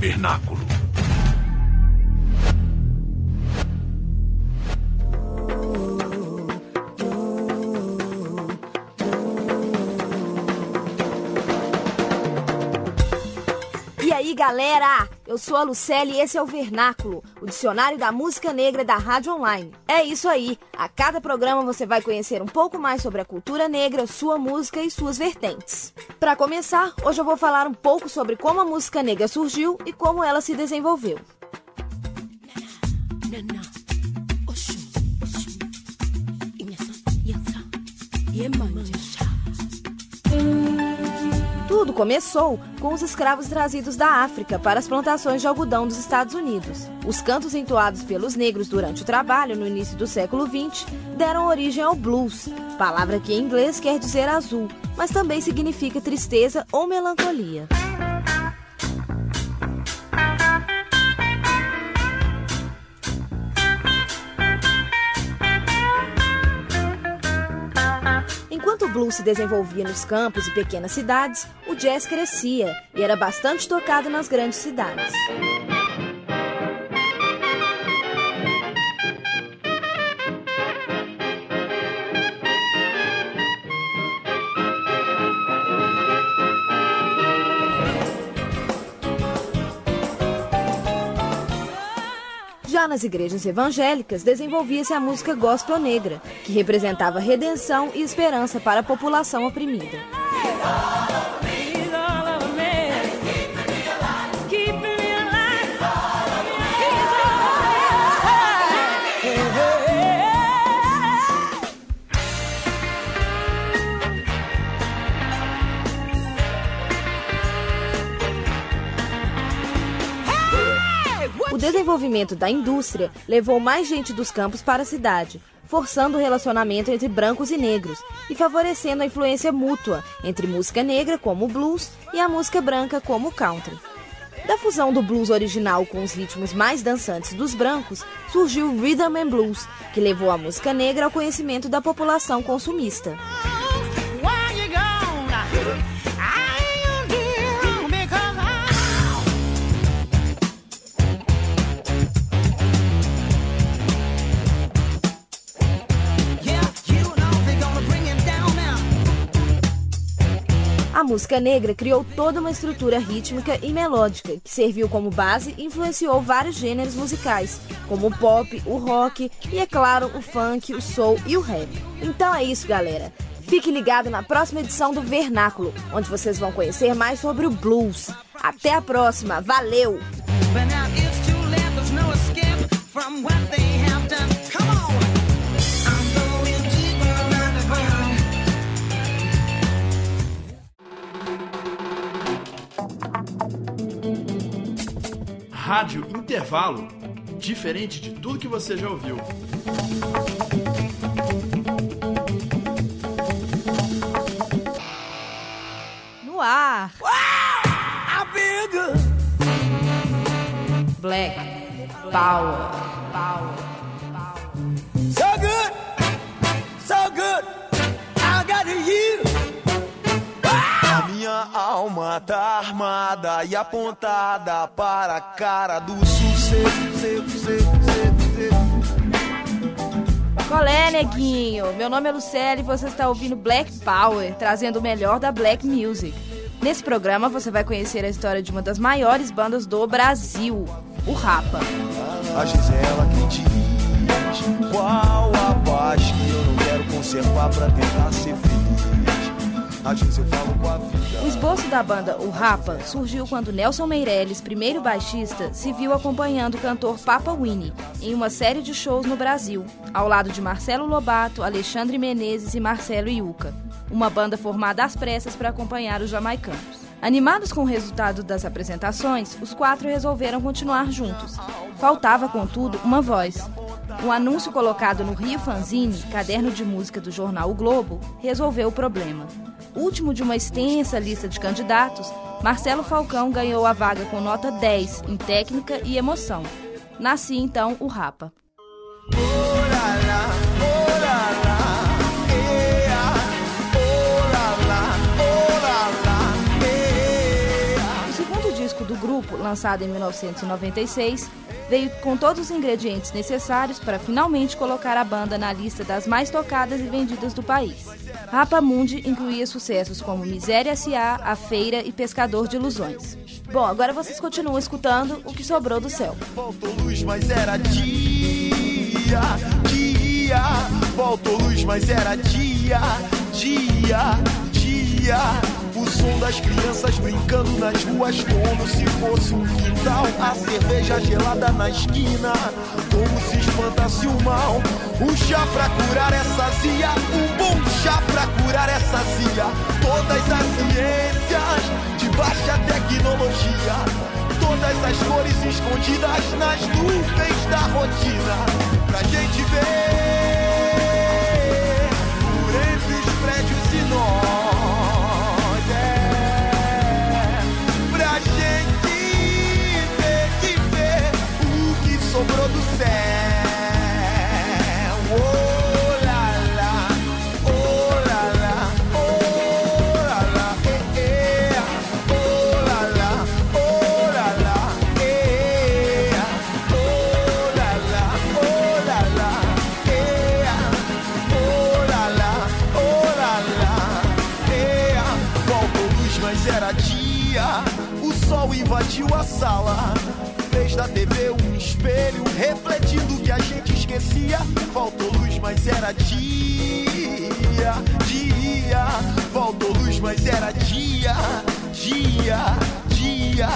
Vernáculo. Aí, galera? Eu sou a Lucelle e esse é o Vernáculo, o dicionário da música negra da Rádio Online. É isso aí. A cada programa você vai conhecer um pouco mais sobre a cultura negra, sua música e suas vertentes. Para começar, hoje eu vou falar um pouco sobre como a música negra surgiu e como ela se desenvolveu. Tudo começou com os escravos trazidos da África para as plantações de algodão dos Estados Unidos. Os cantos entoados pelos negros durante o trabalho no início do século XX deram origem ao blues, palavra que em inglês quer dizer azul, mas também significa tristeza ou melancolia. Enquanto o blues se desenvolvia nos campos e pequenas cidades, o jazz crescia e era bastante tocado nas grandes cidades. Nas igrejas evangélicas, desenvolvia-se a música gospel negra, que representava redenção e esperança para a população oprimida. Desenvolvimento da indústria levou mais gente dos campos para a cidade, forçando o relacionamento entre brancos e negros e favorecendo a influência mútua entre música negra, como o blues, e a música branca, como o country. Da fusão do blues original com os ritmos mais dançantes dos brancos, surgiu o Rhythm and Blues, que levou a música negra ao conhecimento da população consumista. A música negra criou toda uma estrutura rítmica e melódica que serviu como base e influenciou vários gêneros musicais, como o pop, o rock e, é claro, o funk, o soul e o rap. Então é isso, galera. Fique ligado na próxima edição do Vernáculo, onde vocês vão conhecer mais sobre o blues. Até a próxima, valeu! Rádio Intervalo. Diferente de tudo que você já ouviu. No ar! Black Power. Power. Alma tá armada e apontada para a cara do sucesso. Qual é, neguinho? Meu nome é Lucelle e você está ouvindo Black Power, trazendo o melhor da Black Music. Nesse programa você vai conhecer a história de uma das maiores bandas do Brasil, o Rapa. A Gisela que diz Qual a paz que eu não quero conservar pra tentar ser feliz O esboço da banda O Rapa surgiu quando Nelson Meirelles, primeiro baixista, se viu acompanhando o cantor Papa Winnie em uma série de shows no Brasil, ao lado de Marcelo Lobato, Alexandre Menezes e Marcelo Iuca, uma banda formada às pressas para acompanhar os jamaicanos. Animados com o resultado das apresentações, os quatro resolveram continuar juntos. Faltava, contudo, uma voz. Um anúncio colocado no Rio Fanzine, caderno de música do jornal O Globo, resolveu o problema último de uma extensa lista de candidatos, Marcelo Falcão ganhou a vaga com nota 10 em técnica e emoção. Nasci então o Rapa. O segundo disco do grupo, lançado em 1996, veio com todos os ingredientes necessários para finalmente colocar a banda na lista das mais tocadas e vendidas do país. Rapa Mundi incluía sucessos como Miséria S.A., A Feira e Pescador de Ilusões. Bom, agora vocês continuam escutando o que sobrou do céu. Faltou luz, mas era dia, dia. Faltou luz, mas era dia, dia, dia. O som das crianças brincando nas ruas como se fosse um quintal. A cerveja gelada na esquina, como se espantasse o mal. Um chá pra curar essa zia, um bom chá pra curar essa zia. Todas as ciências de baixa tecnologia. Todas as cores escondidas nas nuvens da rotina. Pra gente ver sobrou do céu. Oh, lá, lá, oh, lá, lá, oh, lá, lá, eh, eh, oh, lá, lá, oh, lá, lá, eh, oh, lá, lá, oh, lá, lá, eh, oh, lá, lá, oh, lá, lá, eh. Faltou luz, mas era dia. O sol invadiu a sala. Da TV um espelho, refletindo o que a gente esquecia. Faltou luz, mas era dia, dia. Faltou luz, mas era dia, dia, dia.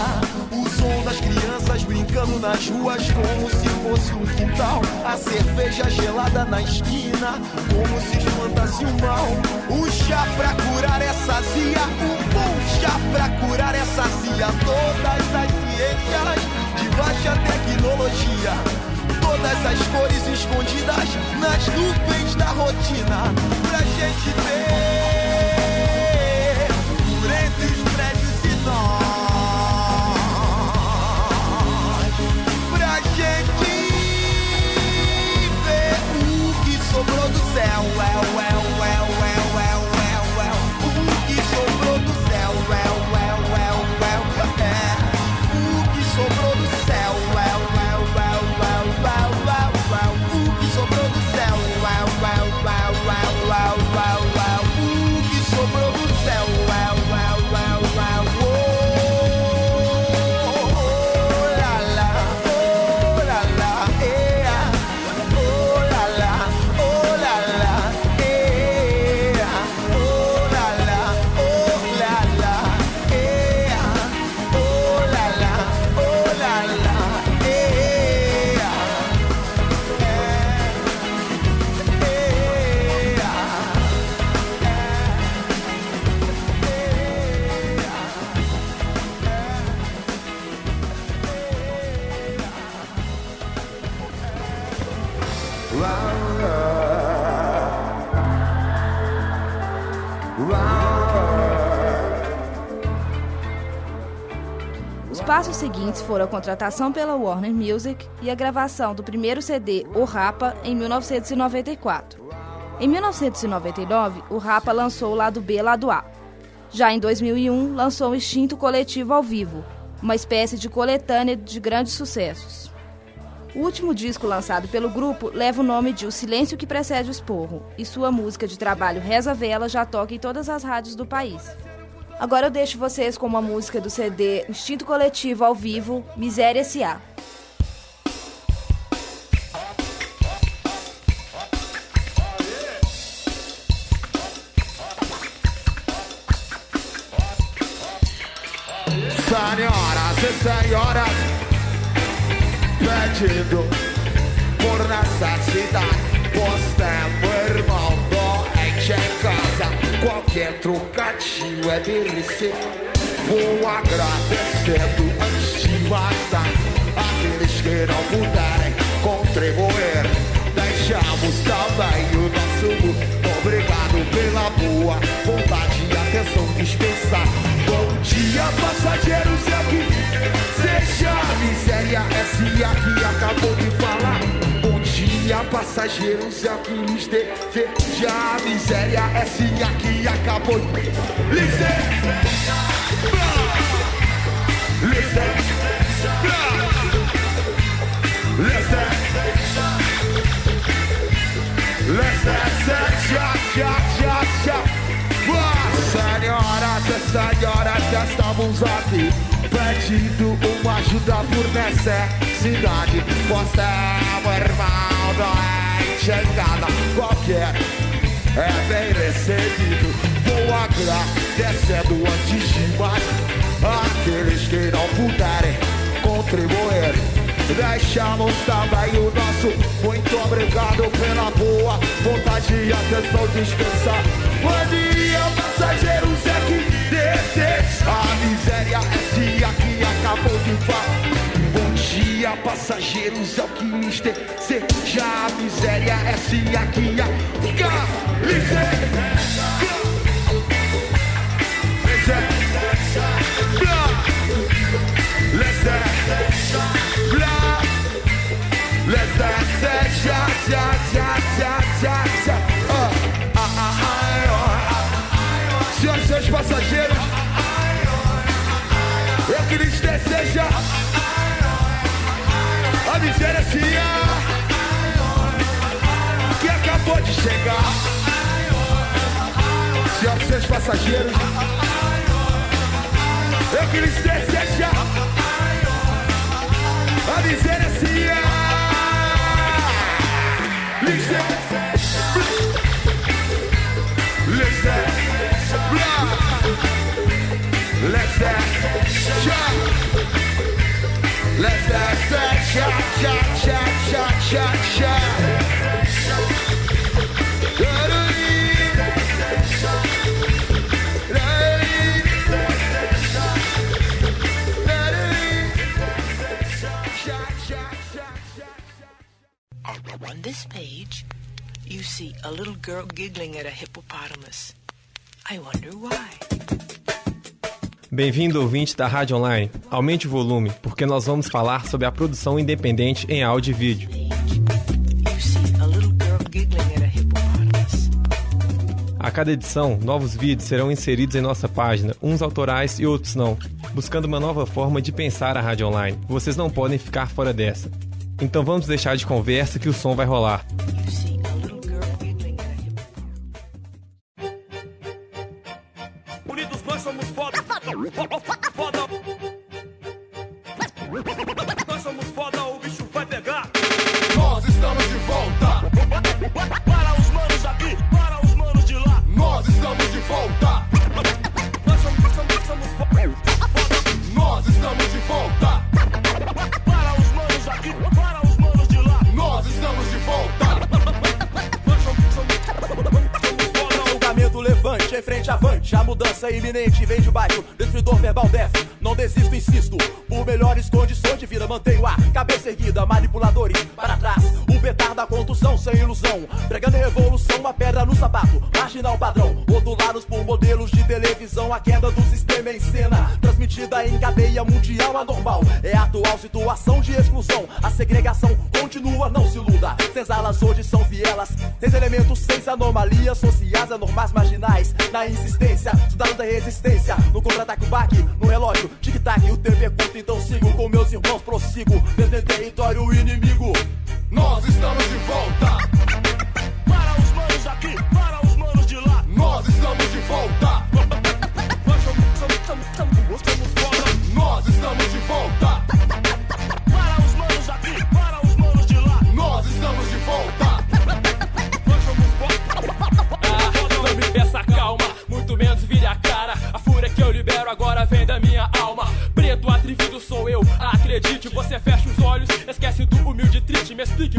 O som das crianças brincando nas ruas como se fosse um quintal. A cerveja gelada na esquina, como se espantasse o mal. Um chá pra curar essa zia, um bom chá pra curar essa zia. Todas as ciências de baixa tecnologia. Todas as cores escondidas nas nuvens da rotina. Pra gente ver foram a contratação pela Warner Music e a gravação do primeiro CD, O Rapa, em 1994. Em 1999, o Rapa lançou o lado B lado A. Já em 2001, lançou o Instinto Coletivo ao Vivo, uma espécie de coletânea de grandes sucessos. O último disco lançado pelo grupo leva o nome de O Silêncio que Precede o Esporro, e sua música de trabalho Reza Vela já toca em todas as rádios do país. Agora eu deixo vocês com uma música do CD Instinto Coletivo ao Vivo, Miséria S.A. Senhoras e senhoras, pedindo é. Vou agradecendo antes de matar aqueles que não puderem contribuir. Deixamos também o nosso muito obrigado pela boa vontade e atenção dispensar. Bom dia, passageiros aqui. Seja a miséria S.A. que acabou passageiros e alguns desejam a miséria. É sim aqui acabou. Licença! Licença! Licença! Licença! Já, já, já, já. Senhoras e senhores, estamos aqui pedindo uma ajuda por necessidade. Você é o irmão doente, chegada qualquer é bem recebido. Vou agradecendo antes de mais aqueles que não puderem contribuir. Deixamos também o nosso muito obrigado pela boa vontade e atenção descansar. Bom dia, passageiros, é que deseja. A miséria é dia que acabou de falar. Bom dia, passageiros, é o que deseja. A miséria é dia que acabou dance, blah. Let's dance, cha cha cha cha cha deseja a miséria que acabou de chegar. Senhoras e senhores passageiros, eu que lhes deseja a miséria On this page, you see a little girl giggling at a hippopotamus. I wonder why. Bem-vindo, ouvinte da Rádio Online. Aumente o volume, porque nós vamos falar sobre a produção independente em áudio e vídeo. A cada edição, novos vídeos serão inseridos em nossa página, uns autorais e outros não, buscando uma nova forma de pensar a Rádio Online. Vocês não podem ficar fora dessa. Então vamos deixar de conversa que o som vai rolar. Mudança iminente vem de baixo. Destruidor verbal desce. Não desisto, insisto. Por melhores condições de vida, mantenho a cabeça erguida. Manipuladores para trás. O petar da condução sem ilusão. Pregando revolução, uma pedra no sapato. Marginal padrão. Rotulados por modelos de televisão. A queda do sistema em cena. Em cadeia mundial anormal. É a atual situação de exclusão. A segregação continua, não se iluda. Senzalas hoje são vielas. Seis elementos, seis anomalias sociais anormais marginais. Na insistência, estudando da resistência. No contra-ataque, o baque, no relógio, tic-tac. O tempo é curto, então sigo com meus irmãos, prossigo.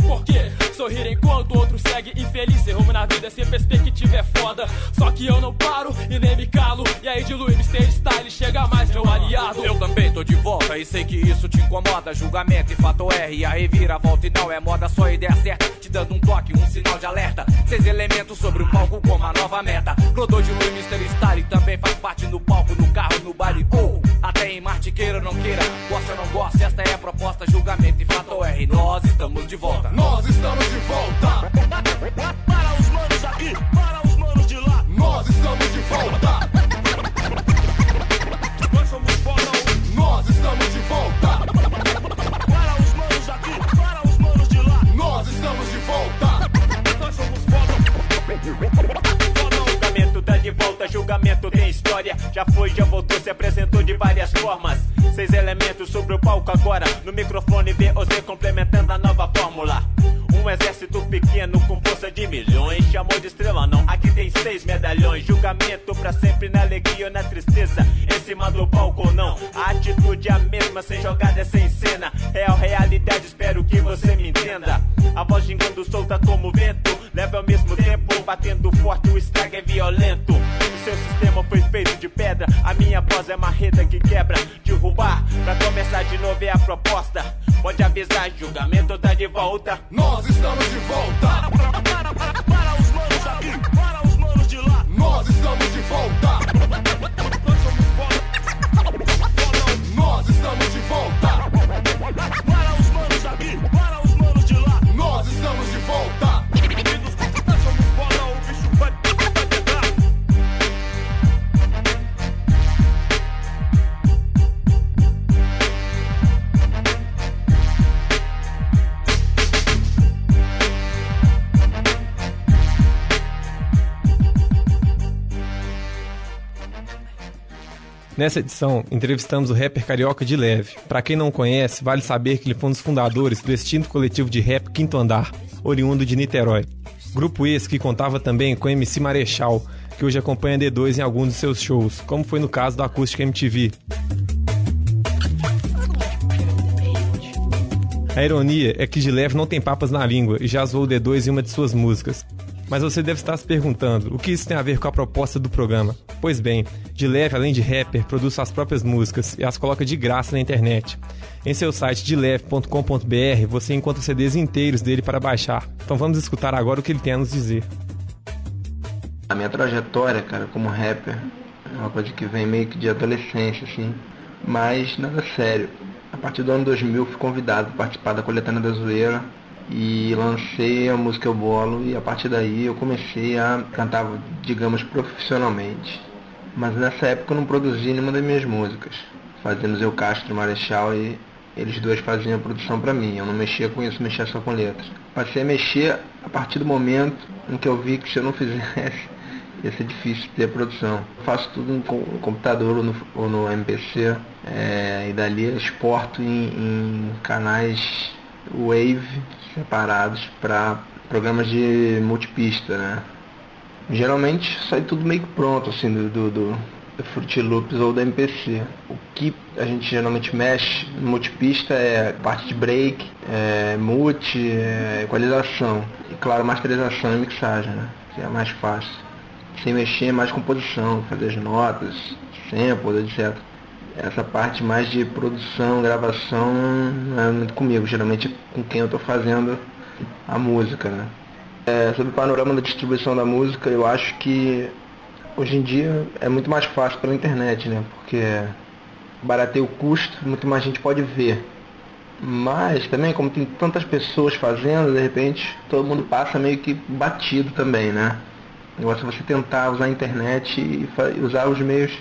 Por quê. Sorrir enquanto outro segue infeliz. Ser rumo na vida sem perspectiva é foda. Só que eu não paro e nem me calo. E aí dilui Mr. Style, chega mais meu aliado. Eu também tô de volta e sei que isso te incomoda. Julgamento e fato R, a reviravolta e não é moda, só ideia certa. Te dando um toque, um sinal de alerta. Seis elementos sobre o palco como a nova meta. Clodô de Lu e Mr. Style também faz parte no palco, no carro, no baile. Ou até quem ou não queira, gosta ou não gosta, esta é a proposta, julgamento e fato é R. Nós estamos de volta. Nós estamos de volta. Para os manos aqui, para os manos de lá. Nós estamos de volta. Nós somos foda. Nós estamos de volta. Para os manos aqui, para os manos de lá. Nós estamos de volta. Nós somos foda. Julgamento dá de volta, julgamento já foi, já voltou, se apresentou de várias formas. Seis elementos sobre o palco agora. No microfone VOZ complementando a nova fórmula. Um exército pequeno com força de milhões. Chamou de estrela, não. Aqui tem seis medalhões. Julgamento pra sempre na alegria ou na tristeza. Em cima do palco ou não. A atitude é a mesma, sem jogada, sem cena. Real realidade, espero que você me entenda. A voz gingando solta como vento. Leva ao mesmo tempo, batendo forte, o estrago é violento. Sistema foi feito de pedra. A minha voz é marreta que quebra. Derrubar, pra começar de novo é a proposta. Pode avisar, julgamento tá de volta. Nós estamos de volta. Nessa edição, entrevistamos o rapper carioca de Leve. Pra quem não conhece, vale saber que ele foi um dos fundadores do extinto coletivo de rap Quinto Andar, oriundo de Niterói. Grupo esse que contava também com MC Marechal, que hoje acompanha D2 em alguns de seus shows, como foi no caso da Acústica MTV. A ironia é que de leve não tem papas na língua e já zoou o D2 em uma de suas músicas. Mas você deve estar se perguntando o que isso tem a ver com a proposta do programa. Pois bem, de leve, além de rapper, produz suas próprias músicas e as coloca de graça na internet. Em seu site deleve.com.br você encontra CDs inteiros dele para baixar. Então vamos escutar agora o que ele tem a nos dizer. A minha trajetória, cara, como rapper, é uma coisa que vem meio que de adolescência, assim, mas nada sério. A partir do ano 2000 fui convidado para participar da coletânea da zoeira e lancei a música Eu Bolo e a partir daí eu comecei a cantar, digamos, profissionalmente. Mas nessa época eu não produzi nenhuma das minhas músicas. Fazíamos eu, Castro Marechal e eles dois faziam a produção para mim. Eu não mexia com isso, mexia só com letras. Passei a mexer a partir do momento em que eu vi que se eu não fizesse ia ser difícil ter produção. Faço tudo no computador ou no, ou no MPC é, e dali exporto em, em canais Wave separados para programas de multipista, né? Geralmente sai tudo meio pronto, assim, do, do, do, Loops ou do MPC. O que a gente geralmente mexe no multipista é parte de break, é, multi, é, equalização. E claro, masterização e mixagem, né? Que é mais fácil. Sem mexer, mais composição, fazer as notas, samples, etc. Essa parte mais de produção, gravação, não é muito comigo, geralmente com quem eu estou fazendo a música, né? É, sobre o panorama da distribuição da música, eu acho que hoje em dia é muito mais fácil pela internet, né? Porque barateia o custo, muito mais gente pode ver. Mas também, como tem tantas pessoas fazendo, de repente todo mundo passa meio que batido também, né? Negócio é você tentar usar a internet e usar os meios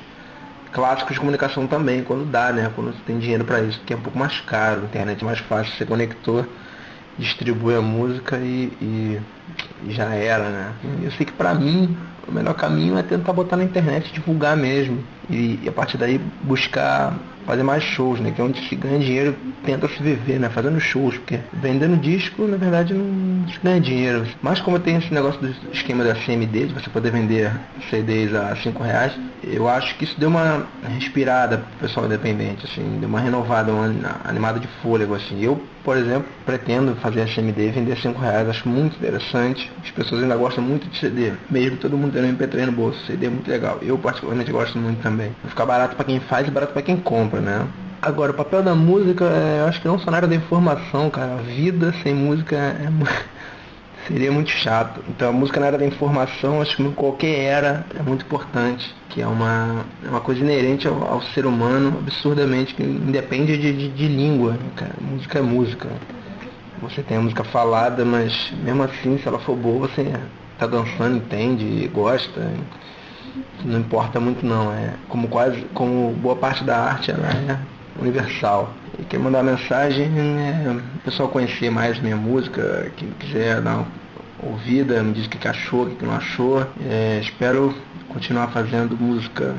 clássicos de comunicação também, quando dá, né? Quando você tem dinheiro para isso, que é um pouco mais caro, internet é mais fácil, você conectou, distribui a música e, e- e já era, né? Eu sei que pra mim o melhor caminho é tentar botar na internet, divulgar mesmo. E, e a partir daí buscar fazer mais shows, né? Que é onde se ganha dinheiro, tenta se viver, né? Fazendo shows, porque vendendo disco, na verdade, não se ganha dinheiro. Mas como tem esse negócio do esquema da CMD, de você poder vender CDs a 5 reais, eu acho que isso deu uma respirada pro pessoal independente, assim, deu uma renovada, uma animada de fôlego, assim. Eu, por exemplo, pretendo fazer a CMD vender 5 reais, acho muito interessante. As pessoas ainda gostam muito de CD, mesmo todo mundo tendo MP3 no bolso, CD é muito legal. Eu particularmente gosto muito também. Vai ficar barato para quem faz e barato para quem compra, né? Agora, o papel da música, é, eu acho que não só na área da informação, cara. A vida sem música é, mu- seria muito chato. Então, a música na área da informação, acho que em qualquer era é muito importante. Que é uma, é uma coisa inerente ao, ao ser humano, absurdamente, que independe de, de, de língua, né, cara. Música é música. Você tem a música falada, mas mesmo assim, se ela for boa, você tá dançando, entende, gosta. Não importa muito não. É como quase, como boa parte da arte ela é universal. E quem mandar mensagem é o pessoal conhecer mais minha música, quem quiser dar uma ouvida, me diz o que achou, o que não achou. É, espero continuar fazendo música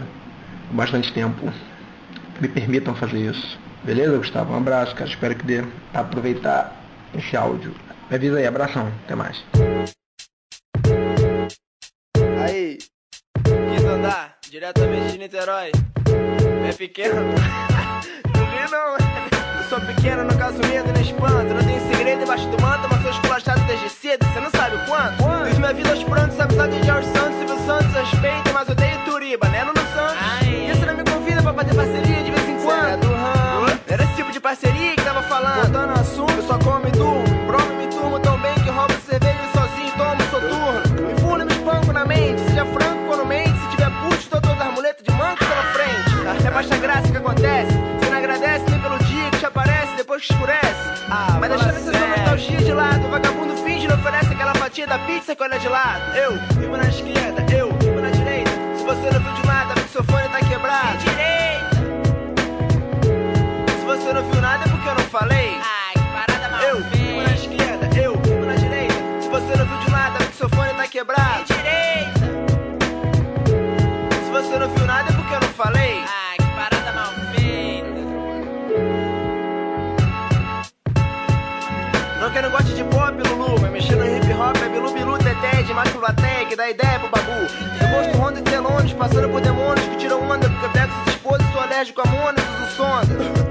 bastante tempo. Me permitam fazer isso. Beleza, Gustavo? Um abraço, cara. Espero que dê pra aproveitar esse áudio. Me avisa aí, abração. Até mais. Aí, diretamente de Niterói. É pequeno? não vi não, Eu sou pequeno, não caso medo nem espanto. Não tenho segredo debaixo do manto, mas sou esculachado desde cedo. Você não sabe o quanto? quanto? Fiz minha vida aos prantos, amizade de George Santos, Silvio Santos, respeito, mas odeio Turiba, né? No Santos. Ai. E você não me convida pra fazer parceria de vez em quando? Cê é do ramo. Era esse tipo de parceria que tava falando. Voltando ao assunto, eu só como e É baixa graça que acontece. Você não agradece nem pelo dia que te aparece depois que escurece. Ah, Mas deixando essa sua nostalgia de lado. O vagabundo finge não oferece aquela fatia da pizza que olha de lado. Eu, vivo na esquerda, eu, vivo na direita. Se você não viu de nada, vê que seu fone tá quebrado. direita. Se você não viu nada é porque eu não falei. Ai, de maculaté que dá ideia pro babu. Eu gosto Honda e Telões, passando por demônios que tiram onda, porque eu pego essas esposas, sou alérgico a monas, uso sonda.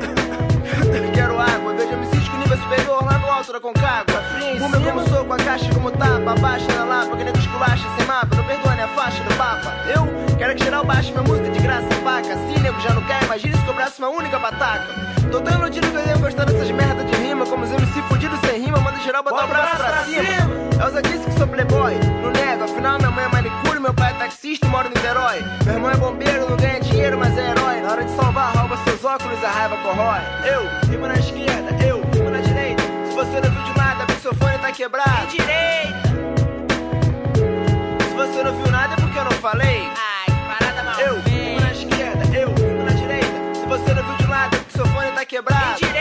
Quero água, vejo MCs com nível superior lá no alto da Concagua. Fume como sou, com a caixa como tapa, abaixa na lapa, que nego esculacha sem mapa, não perdoa nem a faixa do papa. Eu quero que geral baixe minha música de graça, vaca. Se nego já não quer, imagina se cobrasse uma única bataca. Tô tão iludido que eu devo gostar dessas merda de rima, como os MC fudidos sem rima, manda geral botar o braço pra cima. Elza disse que playboy, não nego, afinal minha mãe é manicure, meu pai é taxista e mora no Niterói. Meu irmão é bombeiro, não ganha dinheiro, mas é herói. Na hora de salvar, rouba seus óculos, a raiva corrói. Eu, rimo na esquerda, eu, rimo na direita. Se você não viu de nada, porque seu fone tá quebrado. direita. Se você não viu nada, é porque eu não falei. Ai, que parada mal Eu, rimo na esquerda, eu, rimo na direita. Se você não viu de nada, é porque seu fone tá quebrado. direita.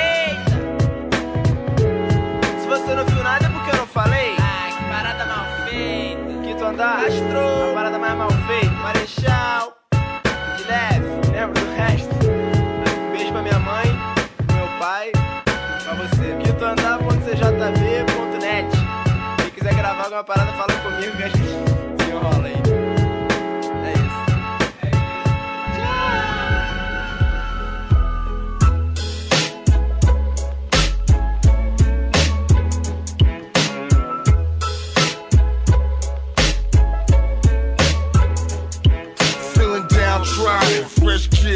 Andar, Astro, a parada mais mal feita. Marechal, de leve, lembra do resto. Um beijo pra minha mãe, pro meu pai, pra você. Quinto andar, ponto CJB, ponto net. Quem quiser gravar alguma parada, fala comigo que a gente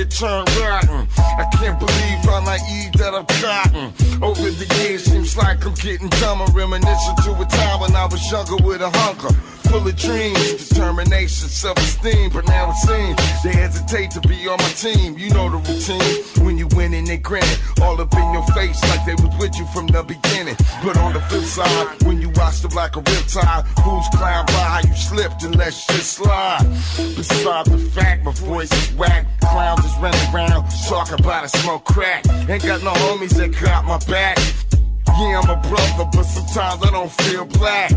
Turn turned rotten. I can't believe how naive that I've gotten. Over the years, seems like I'm getting dumber. Reminiscing to a time when I was younger with a hunger. Full of dreams, determination, self-esteem. But now it seems they hesitate to be on my team. You know the routine. When you win and they grin all up in your face like they was with you from the beginning. But on the flip side, when you watch the like a riptide, fools climb by, you slipped and let shit slide. Beside the fact, my voice is whack. Clowns is running around talking about a smoke crack. Ain't got no homies that got my back. Yeah, I'm a brother, but sometimes I don't feel black.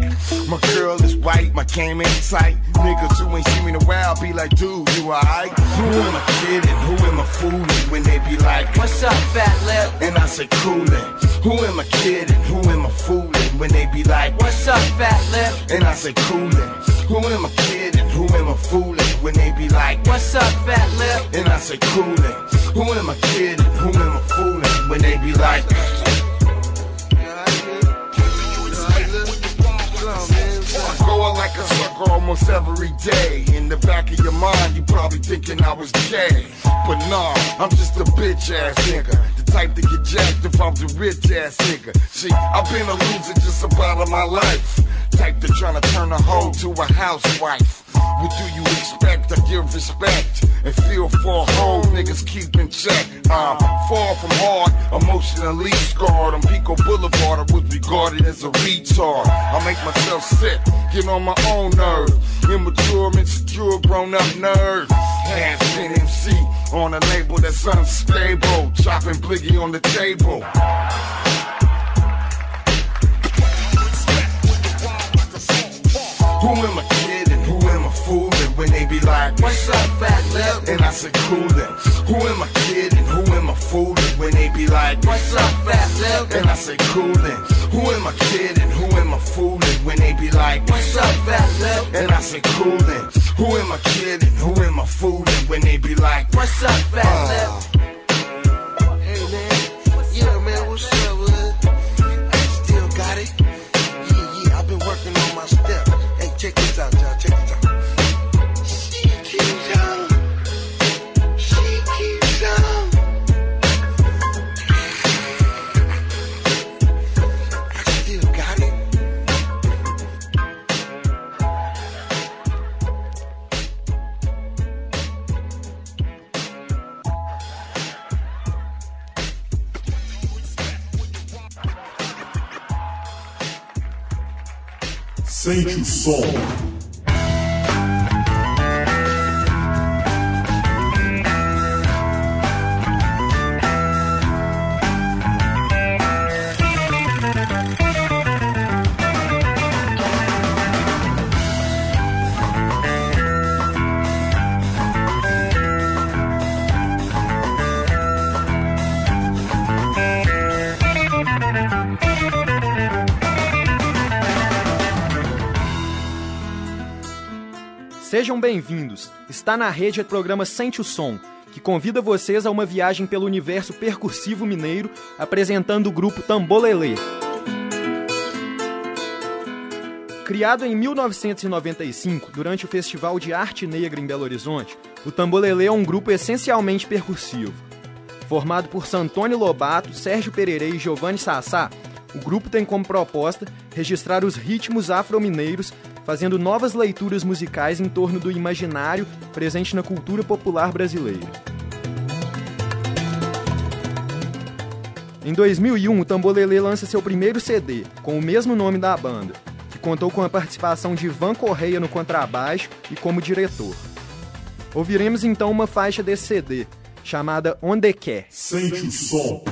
My girl is white, my game ain't tight. Niggas who ain't seen me in a while be like, dude, you alright? Who am I kidding? Who am I fooling? When they be like, What's up, fat lip? And I say, coolin'. Who am I kidding? Who am I fooling? When they be like, What's up, fat lip? And I say, coolin'. Who am I kidding? Who am I fooling? When they be like, What's up, fat lip? And I say, coolin'. Who am I kidding? Who am I fooling? When they be like, I'm Going like a sucker almost every day. In the back of your mind, you probably thinking I was gay. But nah, I'm just a bitch ass nigga. The type to get jacked if I'm the rich ass nigga. See, I've been a loser just about all my life. Type to tryna turn a hoe to a housewife. What do you expect? I give respect and feel for a hoe niggas keep in check. I'm far from hard, emotionally scarred. On Pico Boulevard, I was regarded as a retard. I make myself sick, get on my own nerve. Immature, insecure, grown up nerd. Half spin MC on a label that's unstable. Chopping bliggy on the table. Who am I kidding? Who am I fooling? When they be like, What's up, fat lip? And I say, Cool them. Who am I kidding? Who am I fooling? When they be like, What's up, fat lip? And I say, Cool them. Who am I kidding? Who am I fooling? When they be like, What's up, fat lip? And I say, Cool them. Who am I kidding? Who am I fooling? When they be like, What's up, fat lip? Uh, Check this out. Sente o som. Sejam bem-vindos. Está na rede o programa Sente o Som, que convida vocês a uma viagem pelo universo percursivo mineiro, apresentando o grupo Tambolelê. Criado em 1995, durante o Festival de Arte Negra em Belo Horizonte, o Tambolelê é um grupo essencialmente percursivo. Formado por Santônio Lobato, Sérgio Pererê e Giovanni Sassá, o grupo tem como proposta registrar os ritmos afro-mineiros, fazendo novas leituras musicais em torno do imaginário presente na cultura popular brasileira. Em 2001, o Tambolelê lança seu primeiro CD, com o mesmo nome da banda, que contou com a participação de Ivan Correia no contrabaixo e como diretor. Ouviremos então uma faixa desse CD, chamada Onde Quer. Sente o som.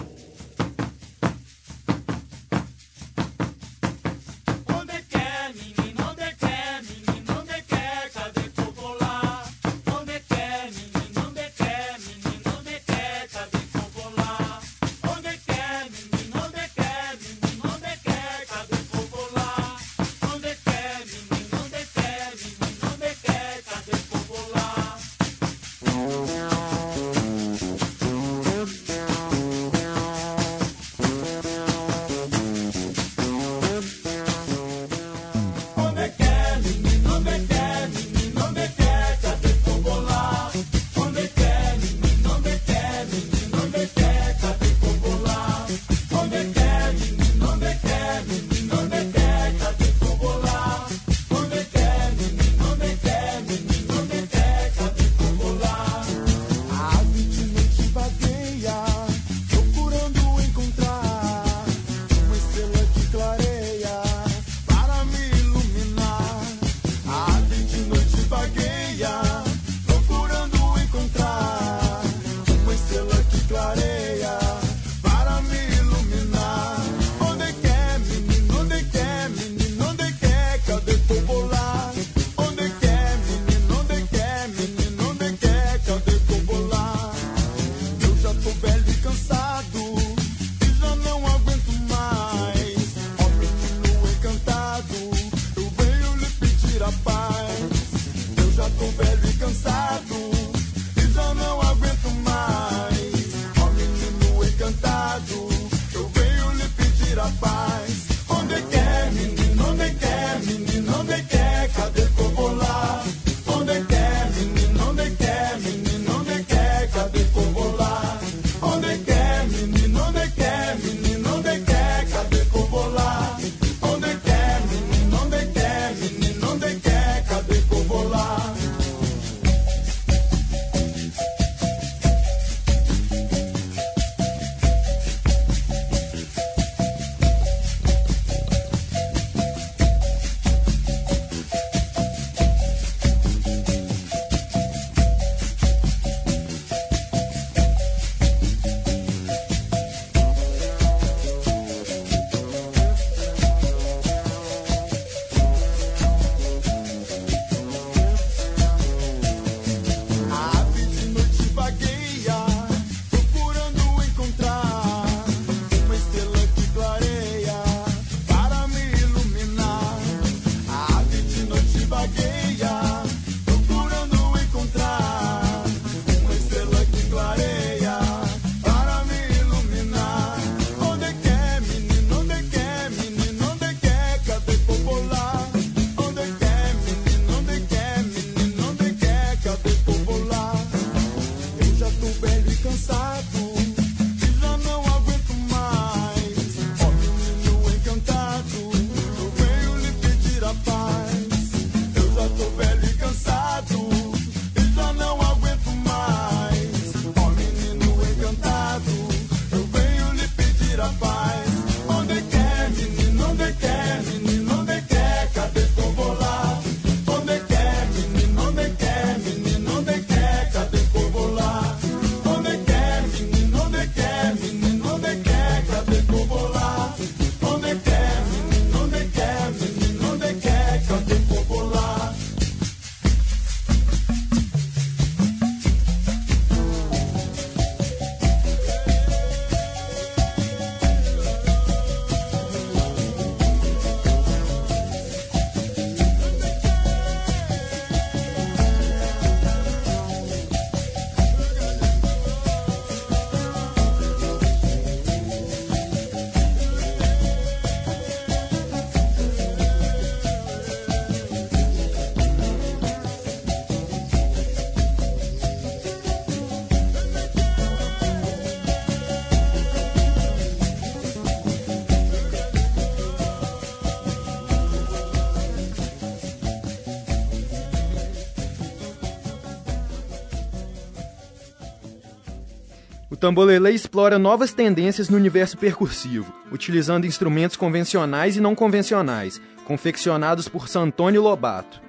Tambolelê explora novas tendências no universo percursivo, utilizando instrumentos convencionais e não convencionais, confeccionados por Santônio Lobato.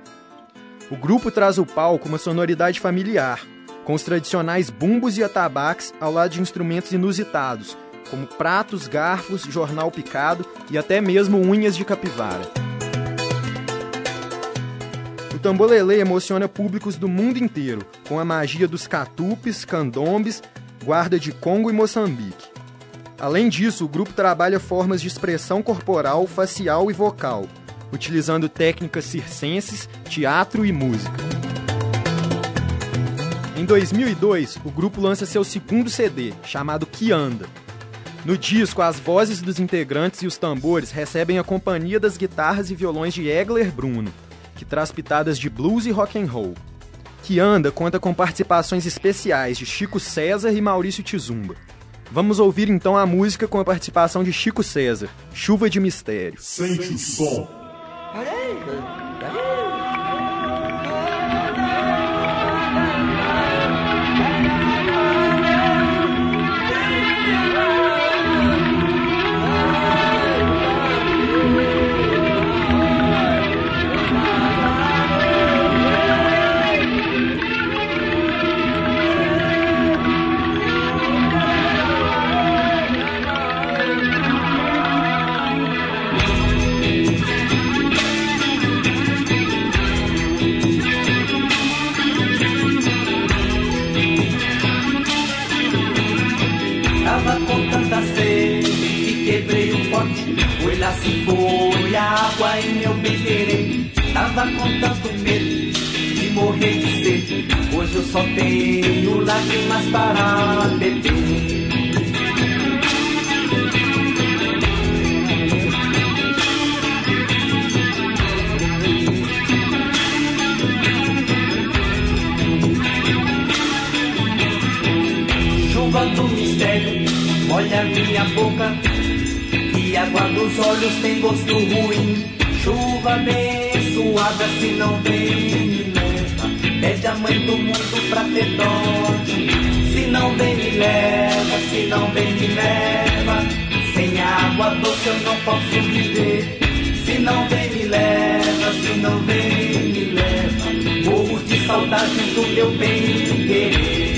O grupo traz ao palco uma sonoridade familiar, com os tradicionais bumbos e atabaques ao lado de instrumentos inusitados, como pratos, garfos, jornal picado e até mesmo unhas de capivara. O tambolelê emociona públicos do mundo inteiro, com a magia dos catupes, candombes, guarda de Congo e Moçambique. Além disso, o grupo trabalha formas de expressão corporal, facial e vocal, utilizando técnicas circenses, teatro e música. Em 2002, o grupo lança seu segundo CD, chamado Que Anda. No disco, as vozes dos integrantes e os tambores recebem a companhia das guitarras e violões de Egler Bruno, que traz pitadas de blues e rock and roll. Que Anda conta com participações especiais de Chico César e Maurício Tizumba. Vamos ouvir então a música com a participação de Chico César, Chuva de Mistério. Sente o som. Tava com tanto medo de morrer de sede. Hoje eu só tenho lágrimas para beber. Chuva do mistério, molha minha boca. E água dos olhos tem gosto ruim. Chuva abençoada, se não vem, me leva. Pede a mãe do mundo pra ter dó. Se não vem, me leva. Se não vem, me leva. Sem água doce eu não posso viver. Se não vem, me leva. Se não vem, me leva. Morro de saudade do meu bem querer.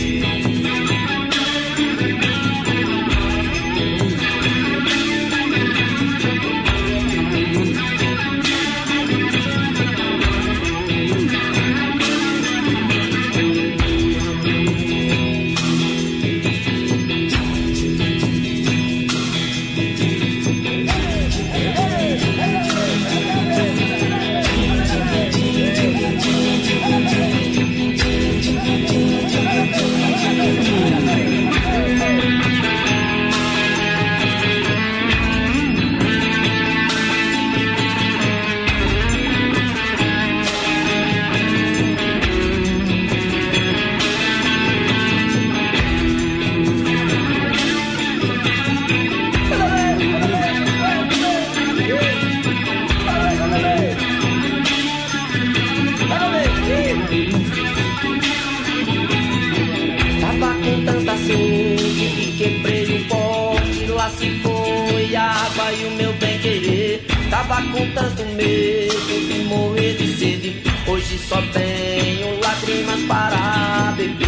Hoje só tenho lágrimas para beber.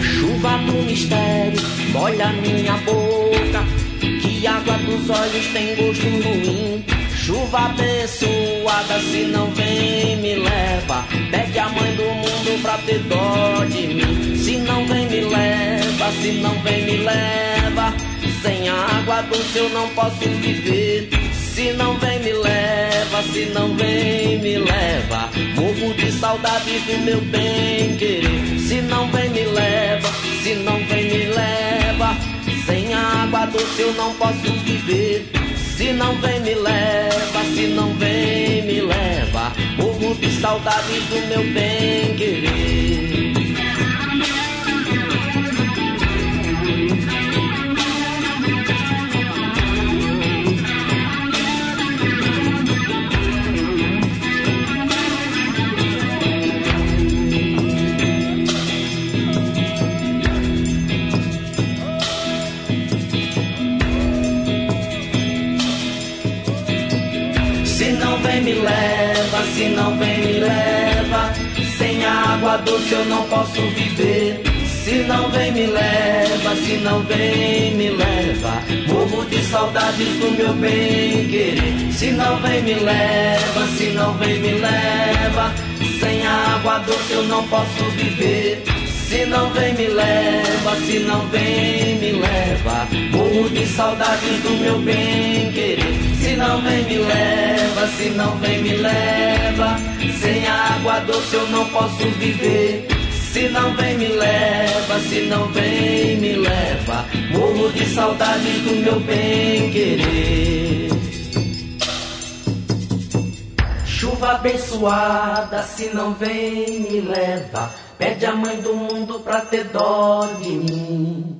Chuva do mistério, molha minha boca. Que água dos olhos tem gosto ruim. Chuva abençoada, se não vem, me leva. Pede a mãe do mundo pra ter dó de mim. Se não vem, me leva. Se não vem, me leva. Sem água doce eu não posso viver. Se não vem, me leva. Se não vem, me leva. Morro de saudades do meu bem querer. Se não vem, me leva. Se não vem, me leva. Sem água doce eu não posso viver. Se não vem, me leva. Se não vem, me leva. Morro de saudades do meu bem querer. Água doce eu não posso viver. Se não vem me leva, se não vem me leva. Morro de saudades do meu bem querer. Se não vem me leva, se não vem me leva. Sem água doce eu não posso viver. Se não vem me leva, se não vem me leva. Morro de saudades do meu bem querer. Se não vem me leva, se não vem me leva. Sem água doce eu não posso viver. Se não vem me leva, se não vem me leva. Morro de saudades do meu bem querer. Chuva abençoada, se não vem me leva. Pede a mãe do mundo pra ter dó de mim.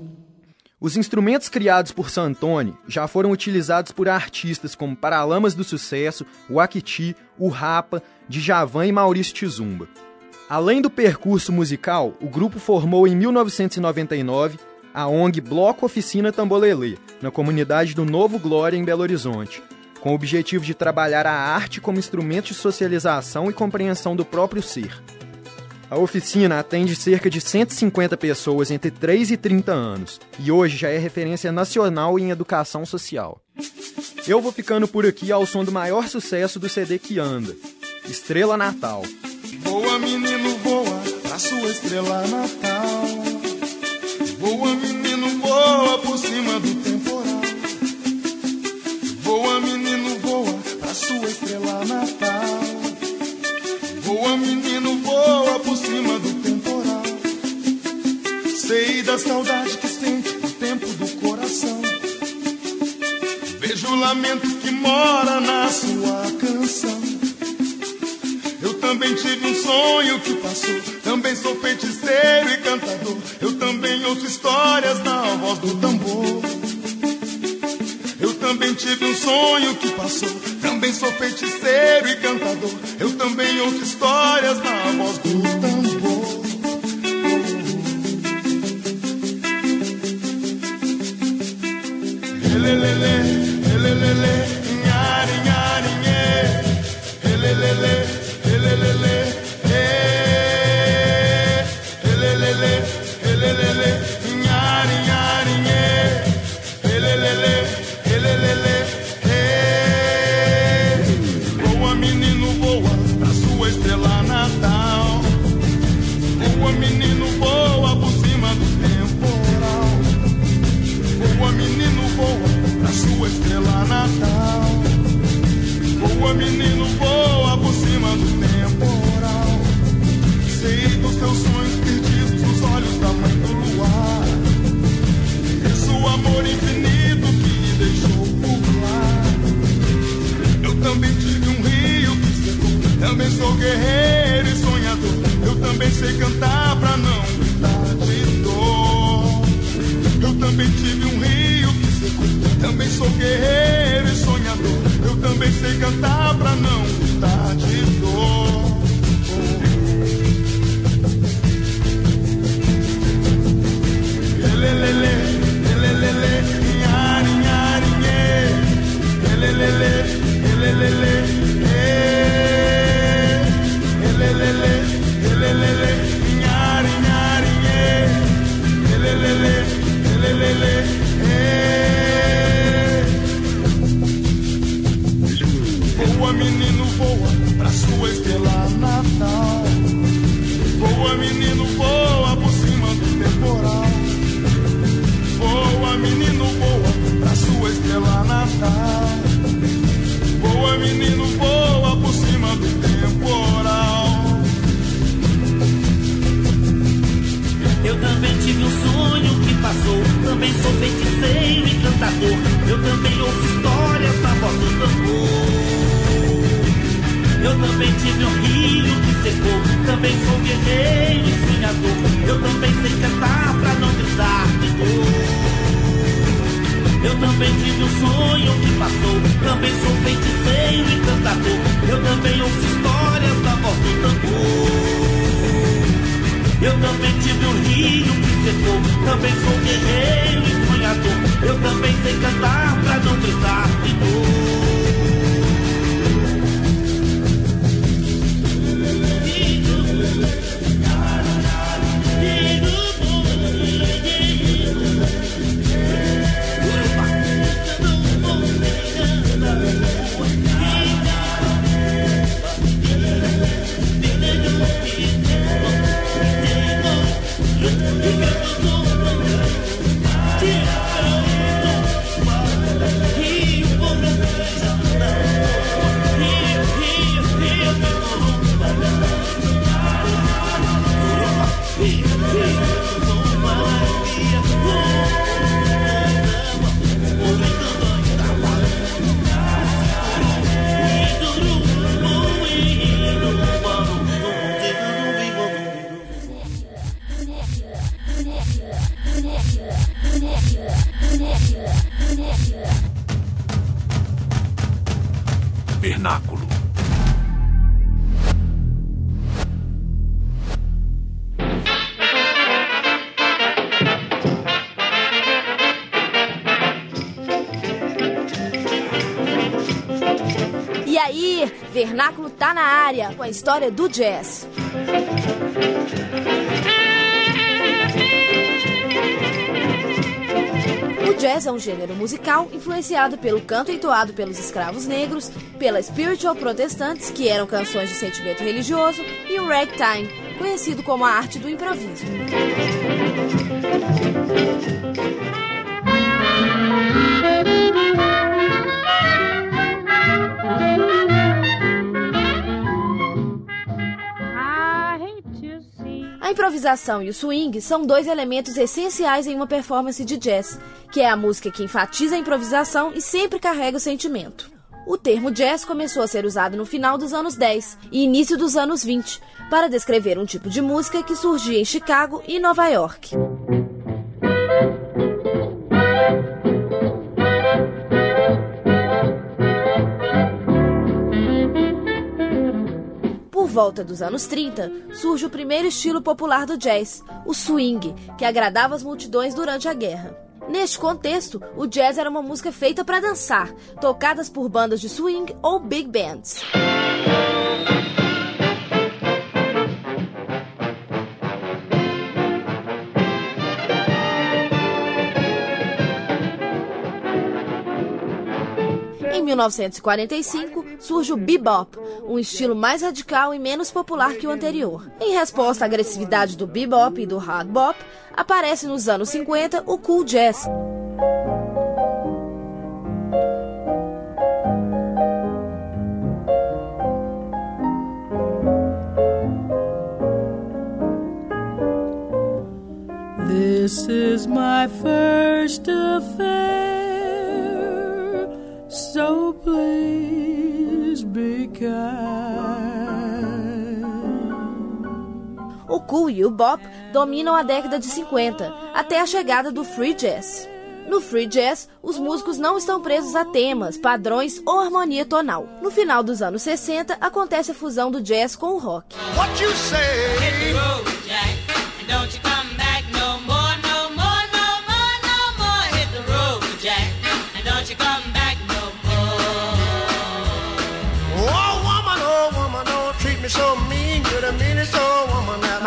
Os instrumentos criados por Santoni já foram utilizados por artistas como Paralamas do Sucesso, o Akiti, o Rapa, Djavan e Maurício Tizumba. Além do percurso musical, o grupo formou em 1999 a ONG Bloco Oficina Tambolelê, na comunidade do Novo Glória, em Belo Horizonte, com o objetivo de trabalhar a arte como instrumento de socialização e compreensão do próprio ser. A oficina atende cerca de 150 pessoas entre 3 e 30 anos e hoje já é referência nacional em educação social. Eu vou ficando por aqui ao som do maior sucesso do CD que anda, Estrela Natal. Voa, menino, voa pra sua estrela natal. Voa, menino, voa por cima do lamento que mora na sua canção. Eu também tive um sonho que passou. Também sou feiticeiro e cantador. Eu também ouço histórias na voz do tambor. Eu também tive um sonho que passou. Também sou feiticeiro e cantador. Eu também ouço histórias na voz do tambor. Passou. Também sou feiticeiro e cantador. Eu também ouço histórias na voz do tambor. Eu também tive um rio que secou. Também sou guerreiro e sonhador. Eu também sei cantar pra não gritar com a história do jazz. O jazz é um gênero musical influenciado pelo canto entoado pelos escravos negros, pela spiritual protestantes, que eram canções de sentimento religioso, e o ragtime, conhecido como a arte do improviso. A improvisação e o swing são dois elementos essenciais em uma performance de jazz, que é a música que enfatiza a improvisação e sempre carrega o sentimento. O termo jazz começou a ser usado no final dos anos 10 e início dos anos 20 para descrever um tipo de música que surgia em Chicago e Nova York. Volta dos anos 30, surge o primeiro estilo popular do jazz, o swing, que agradava as multidões durante a guerra. Neste contexto, o jazz era uma música feita para dançar, tocadas por bandas de swing ou big bands. 1945, surge o bebop, um estilo mais radical e menos popular que o anterior. Em resposta à agressividade do bebop e do hard bop, aparece nos anos 50 o cool jazz. This is my first affair, cool e o bop dominam a década de 50, até a chegada do free jazz. No free jazz, os músicos não estão presos a temas, padrões ou harmonia tonal. No final dos anos 60, acontece a fusão do jazz com o rock.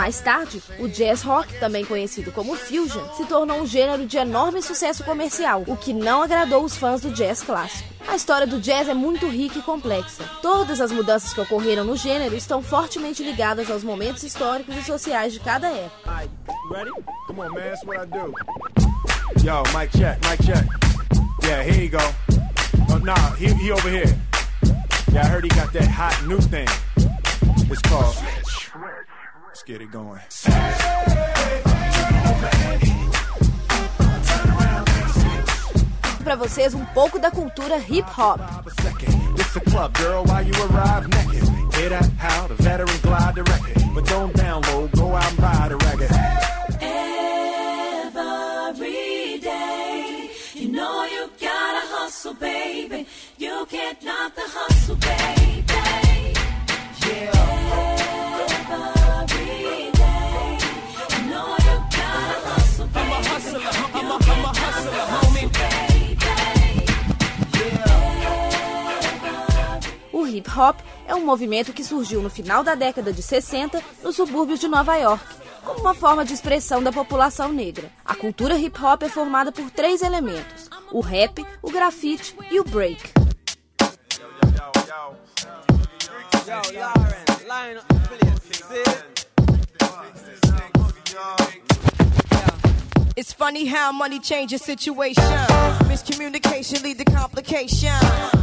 Mais tarde, o jazz rock, também conhecido como fusion, se tornou um gênero de enorme sucesso comercial, o que não agradou os fãs do jazz clássico. A história do jazz é muito rica e complexa. Todas as mudanças que ocorreram no gênero estão fortemente ligadas aos momentos históricos e sociais de cada época. Alright, you ready? Come on, man, that's what I do. Yo, mic check, mic check. Yeah, here you go. Oh, nah, he, he over here. Yeah, I heard he got that hot new thing. It's called. Let's get it going. Para vocês um pouco da cultura hip hop. This a club, girl, while you arrive naked. Hear that? How the veteran glide the record. But don't download, go out and buy the record. Every day, you know you gotta hustle, baby. You can't knock the hustle, baby. Hop é um movimento que surgiu no final da década de 60 nos subúrbios de Nova York, como uma forma de expressão da população negra. A cultura hip hop é formada por três elementos: o rap, o grafite e o break. It's funny how money changes situation. Miscommunication lead to complication.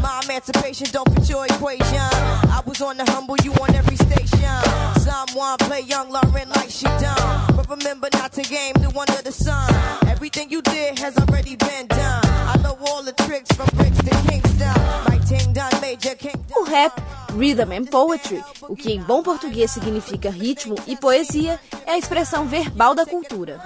My emancipation don't fit your equation. I was on the humble, you on every station. Someone play young Lauren like she done. But remember not to game the one of the sun. Everything you did has already been done. I know all the tricks from bricks to Kingston. My ting done major king. O rap, rhythm and poetry, o que em bom português significa ritmo e poesia, é a expressão verbal da cultura.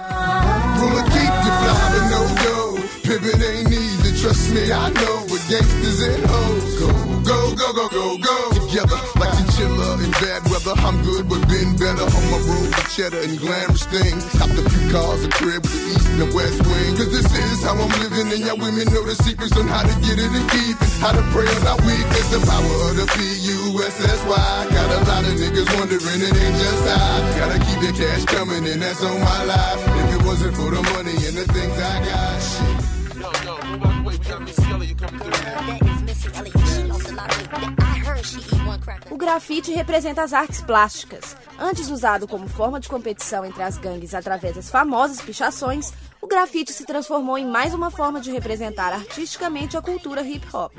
Pimpin' ain't easy, trust me, I know. But gangsters and hoes go, go, go, go, go, go. Together like chinchilla in bad weather. I'm good, but been better on my road with cheddar and glamorous things. Copped a few cars, a crib with the east and the west wing. Cause this is how I'm living, and y'all women know the secrets on how to get it and keep it. How to pray our weakness, the power of the P-U-S-S-Y. Got a lot of niggas wondering, it ain't just I. Gotta keep the cash coming, and that's on my life. If it wasn't for the money and the things I got, shit. O grafite representa as artes plásticas. Antes usado como forma de competição entre as gangues através das famosas pichações, o grafite se transformou em mais uma forma de representar artisticamente a cultura hip hop.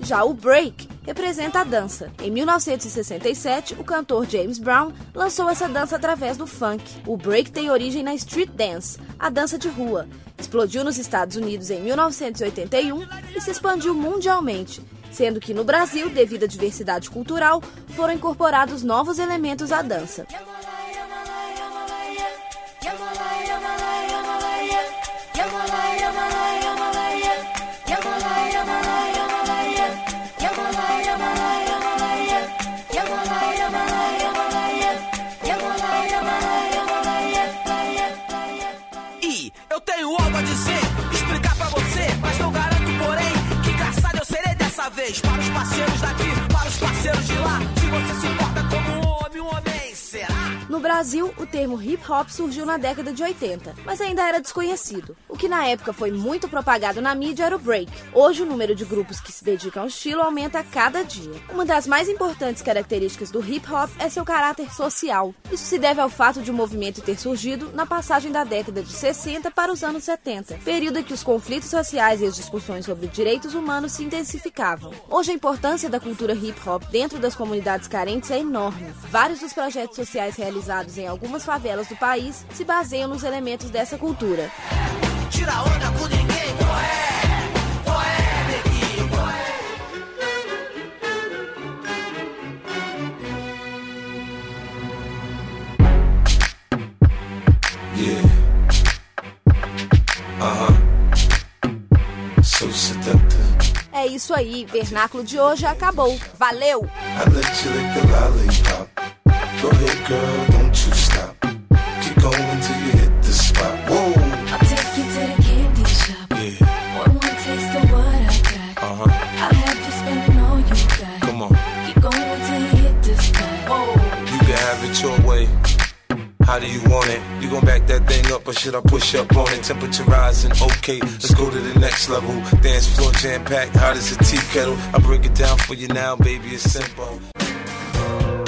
Já o break representa a dança. Em 1967, o cantor James Brown lançou essa dança através do funk. O break tem origem na street dance, a dança de rua. Explodiu nos Estados Unidos em 1981 e se expandiu mundialmente, sendo que no Brasil, devido à diversidade cultural, foram incorporados novos elementos à dança. E dizer, explicar pra você, mas não garanto, porém, que engraçado eu serei dessa vez. Para os parceiros daqui, para os parceiros de lá, se você se importa No Brasil, o termo hip hop surgiu na década de 80, mas ainda era desconhecido. O que na época foi muito propagado na mídia era o break. Hoje, o número de grupos que se dedicam ao estilo aumenta a cada dia. Uma das mais importantes características do hip hop é seu caráter social. Isso se deve ao fato de o movimento ter surgido na passagem da década de 60 para os anos 70, período em que os conflitos sociais e as discussões sobre direitos humanos se intensificavam. Hoje, a importância da cultura hip hop dentro das comunidades carentes é enorme. Vários dos projetos sociais realizados em algumas favelas do país se baseiam nos elementos dessa cultura. Tira onda com ninguém, qual é? É, neguinho? Qual é? Yeah. Uh huh. So seductive. É isso aí, vernáculo de hoje acabou. Valeu! Go ahead, girl, don't you stop. Keep going till you hit the spot. Whoa. I'll take you to the candy shop. Yeah. One more taste of what I got. Uh huh. I'll have you spending all you got. Come on. Keep going till you hit the spot. Whoa. You can have it your way. How do you want it? You gon' back that thing up or should I push up on it? Temperature rising, okay, let's go to the next level. Dance floor jam packed, hot as a tea kettle. I break it down for you now, baby, it's simple.